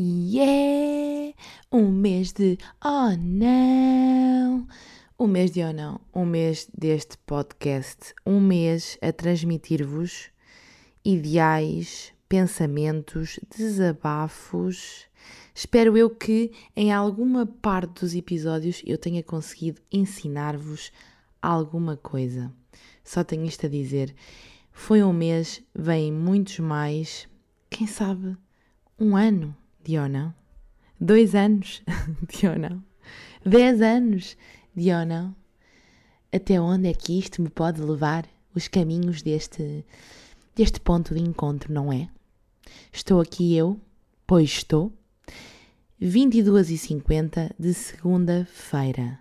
Yeah! Um mês de oh não! Um mês de oh não, um mês deste podcast, um mês a transmitir-vos ideais, pensamentos, desabafos. Espero eu que em alguma parte dos episódios eu tenha conseguido ensinar-vos alguma coisa. Só tenho isto a dizer. Foi um mês, vêm muitos mais. Quem sabe um ano de ou não? Dois anos de ou não? Dez anos de ou não? Até onde é que isto me pode levar? Os caminhos deste, deste ponto de encontro, não é? Estou aqui eu, pois estou, 22h50 de segunda-feira.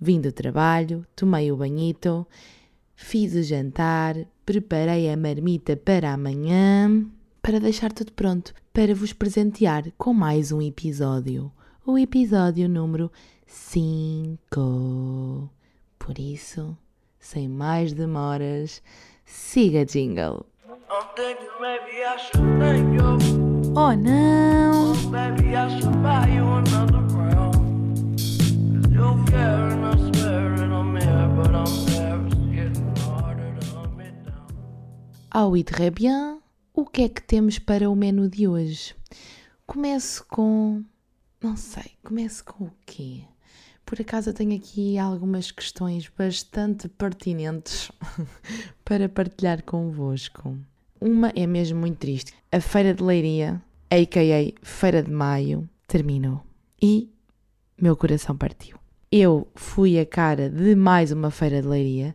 Vim do trabalho, tomei o banhito, fiz o jantar, preparei a marmita para amanhã, para deixar tudo pronto para vos presentear com mais um episódio. O episódio número 5. Por isso, sem mais demoras, siga jingle. You. Oh não! Down. Ah oui, très bien. O que é que temos para o menu de hoje? Começo com. Não sei, começo com o quê? Por acaso eu tenho aqui algumas questões bastante pertinentes para partilhar convosco. Uma é mesmo muito triste. A Feira de Leiria, a.k.a. Feira de Maio, terminou. E meu coração partiu. Eu fui a cara de mais uma Feira de Leiria.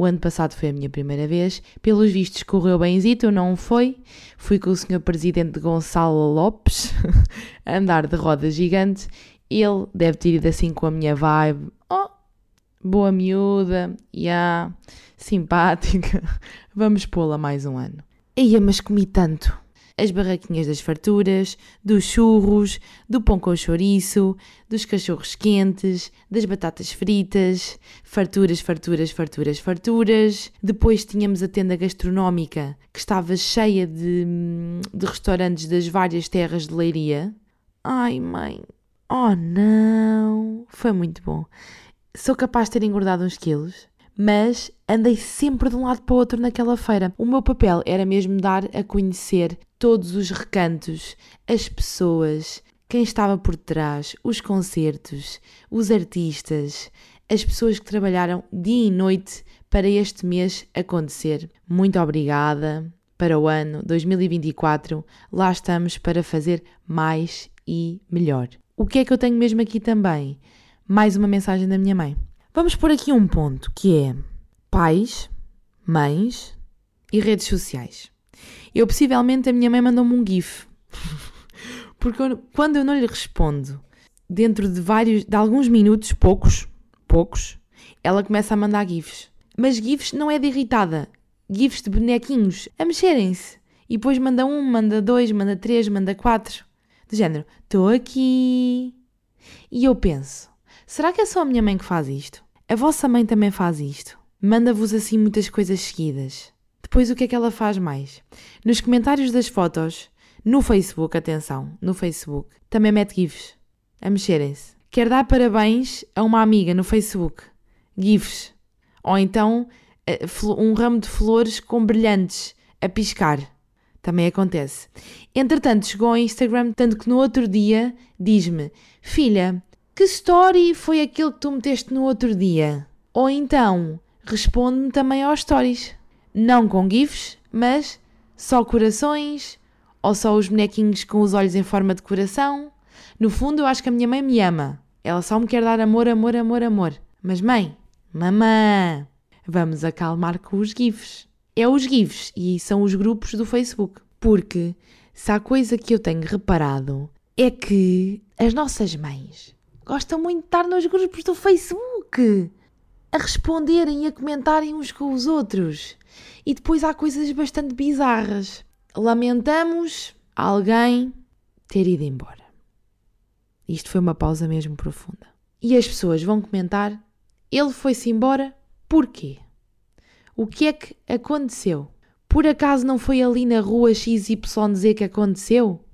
O ano passado foi a minha primeira vez. Pelos vistos, correu benzito, não foi? Fui com o Sr. Presidente Gonçalo Lopes a andar de roda gigante. Ele deve ter ido assim com a minha vibe. Oh, boa miúda, yeah, simpática. Vamos pô-la mais um ano. Eia, mas comi tanto. As barraquinhas das farturas, dos churros, do pão com chouriço, dos cachorros quentes, das batatas fritas, farturas, farturas, farturas, farturas. Depois tínhamos a tenda gastronómica, que estava cheia de, de restaurantes das várias terras de Leiria. Ai, mãe, oh não, foi muito bom. Sou capaz de ter engordado uns quilos, mas andei sempre de um lado para o outro naquela feira. O meu papel era mesmo dar a conhecer todos os recantos, as pessoas, quem estava por trás, os concertos, os artistas, as pessoas que trabalharam dia e noite para este mês acontecer. Muito obrigada. Para o ano 2024, lá estamos para fazer mais e melhor. O que é que eu tenho mesmo aqui também? Mais uma mensagem da minha mãe. Vamos por aqui um ponto que é pais, mães e redes sociais. Eu possivelmente a minha mãe mandou-me um GIF. Porque eu- quando eu não lhe respondo dentro de vários, de alguns minutos, poucos, poucos, ela começa a mandar GIFs. Mas GIFs não é de irritada. GIFs de bonequinhos a mexerem-se. E depois manda um, manda dois, manda três, manda quatro. Do género, estou aqui. E eu penso, será que é só a minha mãe que faz isto? A vossa mãe também faz isto? Manda-vos assim muitas coisas seguidas. Depois o que é que ela faz mais? Nos comentários das fotos, no Facebook, atenção, no Facebook, também mete GIFs a mexerem-se. Quer dar parabéns a uma amiga no Facebook, GIFs. Ou então eh, um ramo de flores com brilhantes a piscar. Também acontece. Entretanto, chegou ao Instagram, tanto que no outro dia diz-me: Filha, que story foi aquele que tu meteste no outro dia? Ou então, responde-me também aos stories. Não com GIFs, mas só corações, ou só os bonequinhos com os olhos em forma de coração. No fundo, eu acho que a minha mãe me ama. Ela só me quer dar amor, amor, amor, amor. Mas mãe, mamã, vamos acalmar com os GIFs. É os GIFs e são os grupos do Facebook. Porque se há coisa que eu tenho reparado é que as nossas mães gostam muito de estar nos grupos do Facebook a responderem e a comentarem uns com os outros. E depois há coisas bastante bizarras. Lamentamos alguém ter ido embora. Isto foi uma pausa mesmo profunda. E as pessoas vão comentar: ele foi-se embora, porquê? O que é que aconteceu? Por acaso não foi ali na rua XYZ que aconteceu?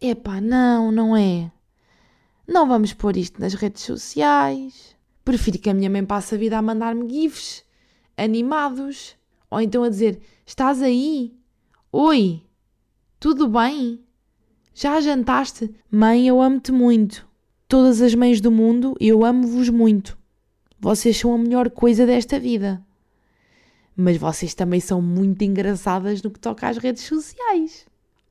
Epá, não, não é. Não vamos pôr isto nas redes sociais. Prefiro que a minha mãe passe a vida a mandar-me gifs animados. Ou então a dizer: Estás aí? Oi, tudo bem? Já jantaste? Mãe, eu amo-te muito. Todas as mães do mundo, eu amo-vos muito. Vocês são a melhor coisa desta vida. Mas vocês também são muito engraçadas no que toca às redes sociais.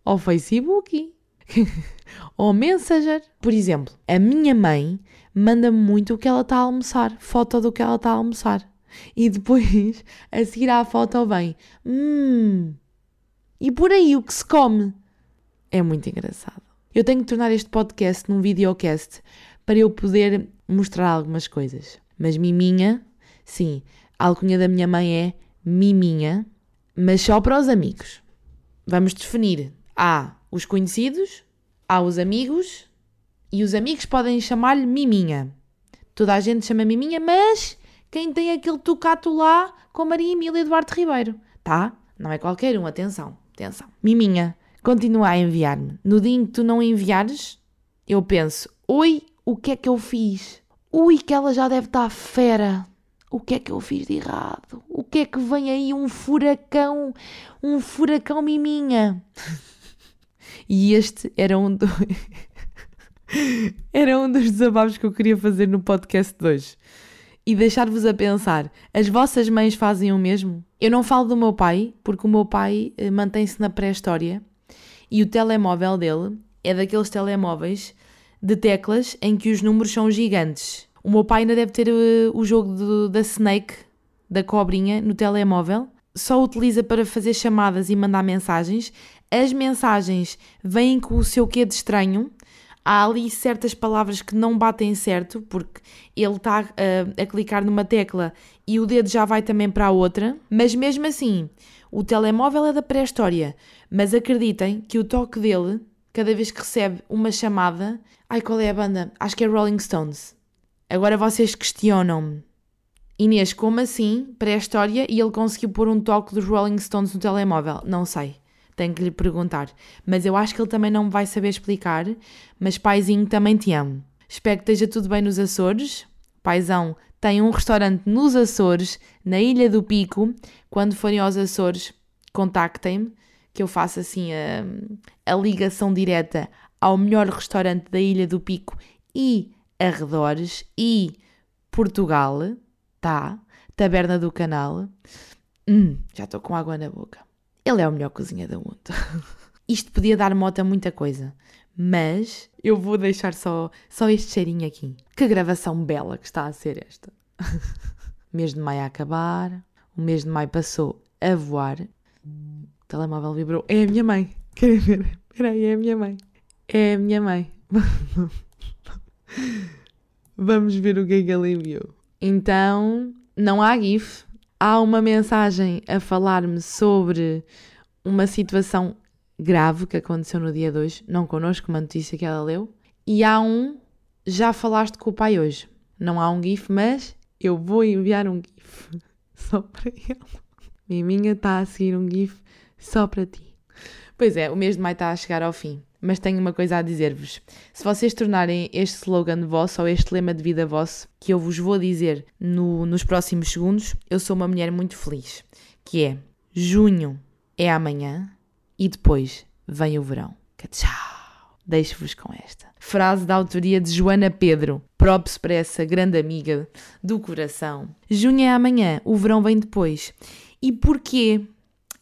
Ao Facebook. Ou Messenger. Por exemplo, a minha mãe manda-me muito o que ela está a almoçar. Foto do que ela está a almoçar. E depois, a seguir à foto, vem: Hum. E por aí o que se come? É muito engraçado. Eu tenho que tornar este podcast num videocast para eu poder mostrar algumas coisas. Mas Miminha, sim, a alcunha da minha mãe é Miminha, mas só para os amigos. Vamos definir. Há os conhecidos, há os amigos, e os amigos podem chamar-lhe Miminha. Toda a gente chama Miminha, mas quem tem aquele tocato lá com Maria Emília Eduardo Ribeiro, tá? Não é qualquer um, atenção, atenção. Miminha, continua a enviar-me. No dia em que tu não enviares, eu penso: oi, o que é que eu fiz? Ui, que ela já deve estar fera. O que é que eu fiz de errado? O que é que vem aí um furacão? Um furacão miminha. e este era um, do... era um dos desabafos que eu queria fazer no podcast de hoje. E deixar-vos a pensar, as vossas mães fazem o mesmo? Eu não falo do meu pai, porque o meu pai eh, mantém-se na pré-história e o telemóvel dele é daqueles telemóveis de teclas em que os números são gigantes. O meu pai ainda deve ter uh, o jogo do- da Snake, da cobrinha, no telemóvel. Só utiliza para fazer chamadas e mandar mensagens. As mensagens vêm com o seu quê de estranho. Há ali certas palavras que não batem certo, porque ele está uh, a clicar numa tecla e o dedo já vai também para a outra. Mas mesmo assim, o telemóvel é da pré-história. Mas acreditem que o toque dele, cada vez que recebe uma chamada. Ai, qual é a banda? Acho que é Rolling Stones. Agora vocês questionam-me. Inês, como assim? Pré-história e ele conseguiu pôr um toque dos Rolling Stones no telemóvel? Não sei. Tenho que lhe perguntar. Mas eu acho que ele também não me vai saber explicar. Mas paizinho, também te amo. Espero que esteja tudo bem nos Açores. Paizão tem um restaurante nos Açores, na Ilha do Pico. Quando forem aos Açores, contactem-me, que eu faço assim a, a ligação direta ao melhor restaurante da Ilha do Pico e arredores e Portugal, tá? Taberna do Canal. Hum, já estou com água na boca. Ele é o melhor cozinha do mundo. Isto podia dar moto a muita coisa, mas eu vou deixar só, só este cheirinho aqui. Que gravação bela que está a ser esta. mês de maio a acabar, o mês de maio passou a voar. O telemóvel vibrou. É a minha mãe. Querem ver? Espera aí, é a minha mãe. É a minha mãe. Vamos ver o que é que ela enviou. Então, não há GIF. Há uma mensagem a falar-me sobre uma situação grave que aconteceu no dia de hoje, não connosco, uma notícia que ela leu. E há um, já falaste com o pai hoje. Não há um GIF, mas eu vou enviar um GIF só para ele. Miminha está a seguir um GIF só para ti. Pois é, o mês de maio está a chegar ao fim, mas tenho uma coisa a dizer-vos. Se vocês tornarem este slogan vosso ou este lema de vida vosso, que eu vos vou dizer no- nos próximos segundos, eu sou uma mulher muito feliz, que é junho é amanhã e depois vem o verão. Que tchau! Deixo-vos com esta. Frase da autoria de Joana Pedro. Props para essa grande amiga do coração. Junho é amanhã, o verão vem depois. E porquê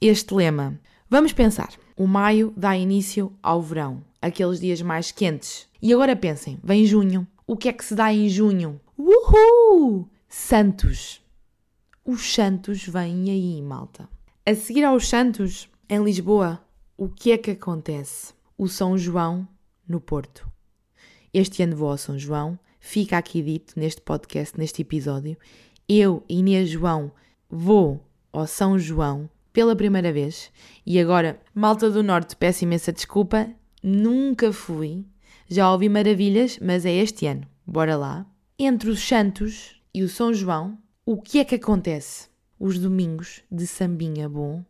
este lema? Vamos pensar. O maio dá início ao verão, aqueles dias mais quentes. E agora pensem, vem junho. O que é que se dá em junho? Uhul! Santos. Os Santos vêm aí, malta. A seguir aos Santos, em Lisboa, o que é que acontece? O São João no Porto. Este ano vou ao São João, fica aqui dito neste podcast, neste episódio. Eu, Inês João, vou ao São João pela primeira vez e agora, malta do Norte, peço imensa desculpa, nunca fui. Já ouvi maravilhas, mas é este ano. Bora lá. Entre os Santos e o São João, o que é que acontece? Os domingos de sambinha bom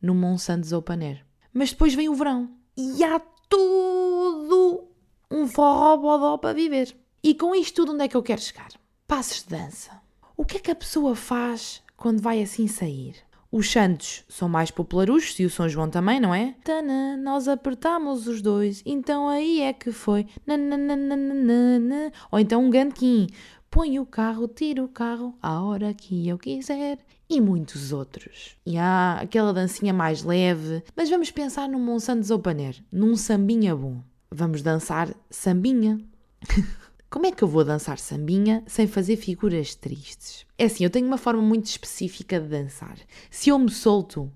no Monsantos Open Air. Mas depois vem o verão e há tudo um forró bodó para viver. E com isto tudo, onde é que eu quero chegar? Passos de dança. O que é que a pessoa faz quando vai assim sair? Os santos são mais popularuchos e o São João também, não é? Tana, nós apertamos os dois, então aí é que foi. Nananana. Ou então um ganquim. Põe o carro, tira o carro, à hora que eu quiser. E muitos outros. E há aquela dancinha mais leve. Mas vamos pensar num Monsantos Open Air, num sambinha bom. Vamos dançar sambinha. Como é que eu vou dançar sambinha sem fazer figuras tristes? É assim, eu tenho uma forma muito específica de dançar. Se eu me solto,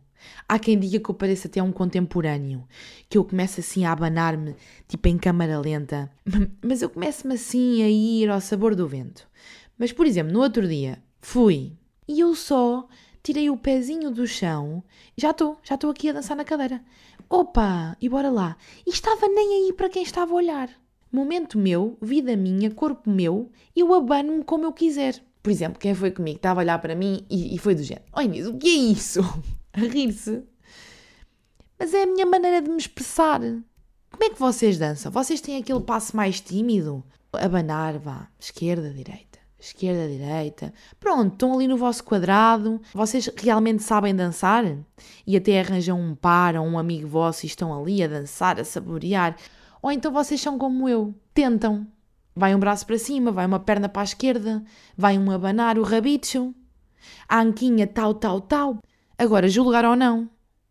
há quem diga que eu pareço até um contemporâneo, que eu começo assim a abanar-me, tipo em câmara lenta, mas eu começo-me assim a ir ao sabor do vento. Mas, por exemplo, no outro dia, fui e eu só tirei o pezinho do chão e já estou, já estou aqui a dançar na cadeira. Opa, e bora lá. E estava nem aí para quem estava a olhar. Momento meu, vida minha, corpo meu, eu abano-me como eu quiser. Por exemplo, quem foi comigo estava a olhar para mim e, e foi do género: Oi, Inês, o que é isso? A rir-se. Mas é a minha maneira de me expressar. Como é que vocês dançam? Vocês têm aquele passo mais tímido? Abanar, vá, esquerda, direita, esquerda, direita. Pronto, estão ali no vosso quadrado. Vocês realmente sabem dançar? E até arranjam um par ou um amigo vosso e estão ali a dançar, a saborear. Ou então vocês são como eu, tentam. Vai um braço para cima, vai uma perna para a esquerda, vai um abanar o rabicho, a anquinha tal, tal, tal. Agora, julgar ou não?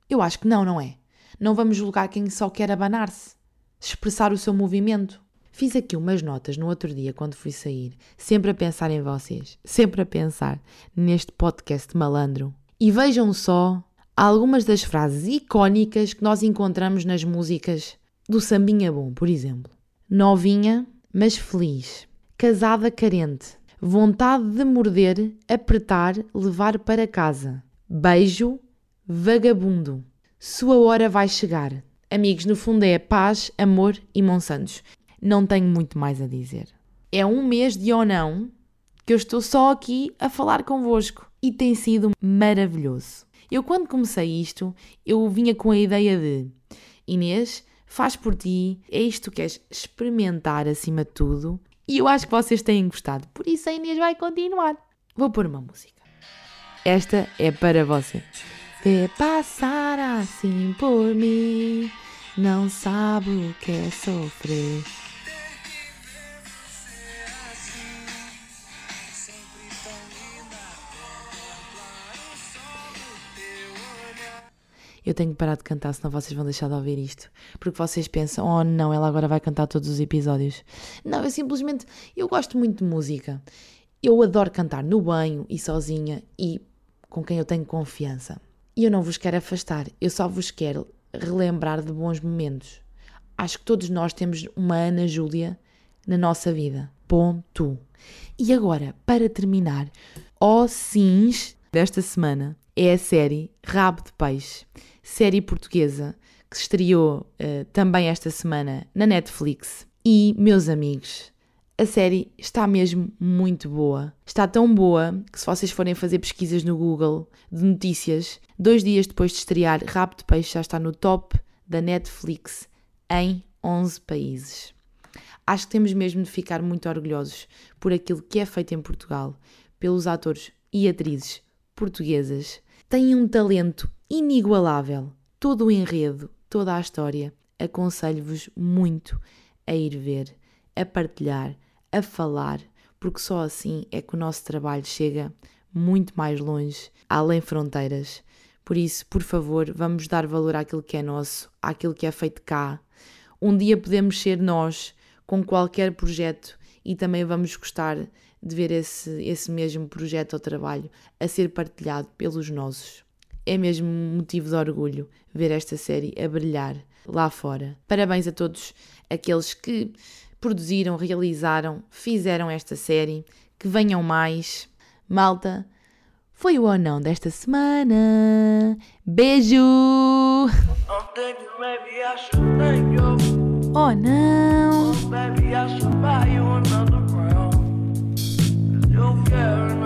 Eu acho que não, não é? Não vamos julgar quem só quer abanar-se, expressar o seu movimento. Fiz aqui umas notas no outro dia quando fui sair, sempre a pensar em vocês, sempre a pensar neste podcast malandro. E vejam só algumas das frases icónicas que nós encontramos nas músicas do Sambinha Bom, por exemplo. Novinha, mas feliz. Casada carente. Vontade de morder, apertar, levar para casa. Beijo, vagabundo. Sua hora vai chegar. Amigos, no fundo é paz, amor e Monsantos. Não tenho muito mais a dizer. É um mês de ou não que eu estou só aqui a falar convosco e tem sido maravilhoso. Eu, quando comecei isto, eu vinha com a ideia de Inês, faz por ti, é isto que queres experimentar acima de tudo. E eu acho que vocês têm gostado, por isso a Inês vai continuar. Vou pôr uma música. Esta é para você. Vê passar assim por mim, não sabe o que é sofrer. Eu tenho que parar de cantar, senão vocês vão deixar de ouvir isto. Porque vocês pensam, oh não, ela agora vai cantar todos os episódios. Não, eu simplesmente, eu gosto muito de música. Eu adoro cantar no banho e sozinha e com quem eu tenho confiança. E eu não vos quero afastar, eu só vos quero relembrar de bons momentos. Acho que todos nós temos uma Ana Júlia na nossa vida. Ponto. E agora, para terminar, ó sims desta semana é a série Rabo de Peixe, série portuguesa que se estreou uh, também esta semana na Netflix. E, meus amigos, a série está mesmo muito boa. Está tão boa que, se vocês forem fazer pesquisas no Google de notícias, dois dias depois de estrear, Rabo de Peixe já está no top da Netflix em 11 países. Acho que temos mesmo de ficar muito orgulhosos por aquilo que é feito em Portugal, pelos atores e atrizes portuguesas. Têm um talento inigualável. Todo o enredo, toda a história. Aconselho-vos muito a ir ver, a partilhar, a falar, porque só assim é que o nosso trabalho chega muito mais longe, além fronteiras. Por isso, por favor, vamos dar valor àquilo que é nosso, àquilo que é feito cá. Um dia podemos ser nós com qualquer projeto e também vamos gostar de ver esse, esse mesmo projeto ou trabalho a ser partilhado pelos nossos. É mesmo um motivo de orgulho ver esta série a brilhar lá fora. Parabéns a todos aqueles que produziram, realizaram, fizeram esta série. Que venham mais. Malta, foi o ou não desta semana. Beijo! Oh não! girl.